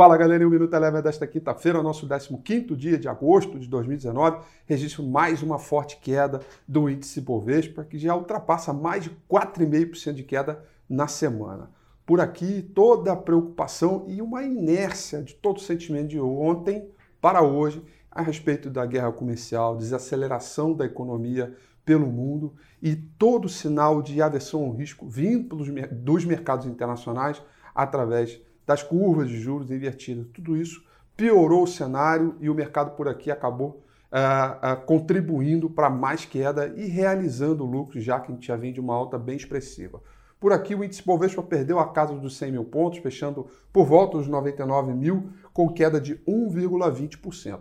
Fala galera, o Minuto Eleva desta quinta-feira, nosso 15 dia de agosto de 2019, registro mais uma forte queda do índice Bovespa, que já ultrapassa mais de 4,5% de queda na semana. Por aqui, toda a preocupação e uma inércia de todo o sentimento de ontem para hoje a respeito da guerra comercial, desaceleração da economia pelo mundo e todo sinal de aversão ao risco vindo dos mercados internacionais através das curvas de juros invertidas. Tudo isso piorou o cenário e o mercado por aqui acabou uh, uh, contribuindo para mais queda e realizando lucros, já que a gente já vem de uma alta bem expressiva. Por aqui, o índice Bovespa perdeu a casa dos 100 mil pontos, fechando por volta dos 99 mil, com queda de 1,20%.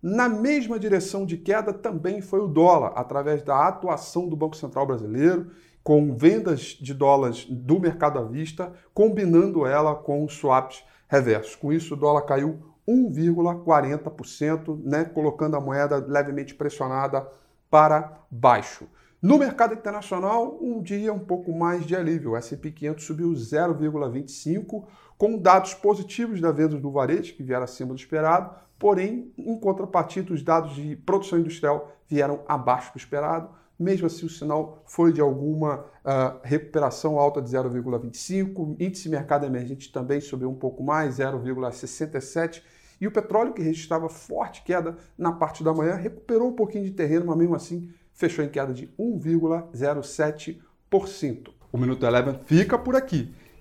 Na mesma direção de queda também foi o dólar, através da atuação do Banco Central Brasileiro com vendas de dólares do mercado à vista, combinando ela com swaps reversos. Com isso, o dólar caiu 1,40%, né, colocando a moeda levemente pressionada para baixo. No mercado internacional, um dia um pouco mais de alívio. O S&P 500 subiu 0,25, com dados positivos da venda do varejo, que vieram acima do esperado, porém, em contrapartida, os dados de produção industrial vieram abaixo do esperado. Mesmo assim, o sinal foi de alguma uh, recuperação alta de 0,25. Índice mercado emergente também subiu um pouco mais, 0,67. E o petróleo, que registrava forte queda na parte da manhã, recuperou um pouquinho de terreno, mas mesmo assim fechou em queda de 1,07%. O Minuto Eleven fica por aqui.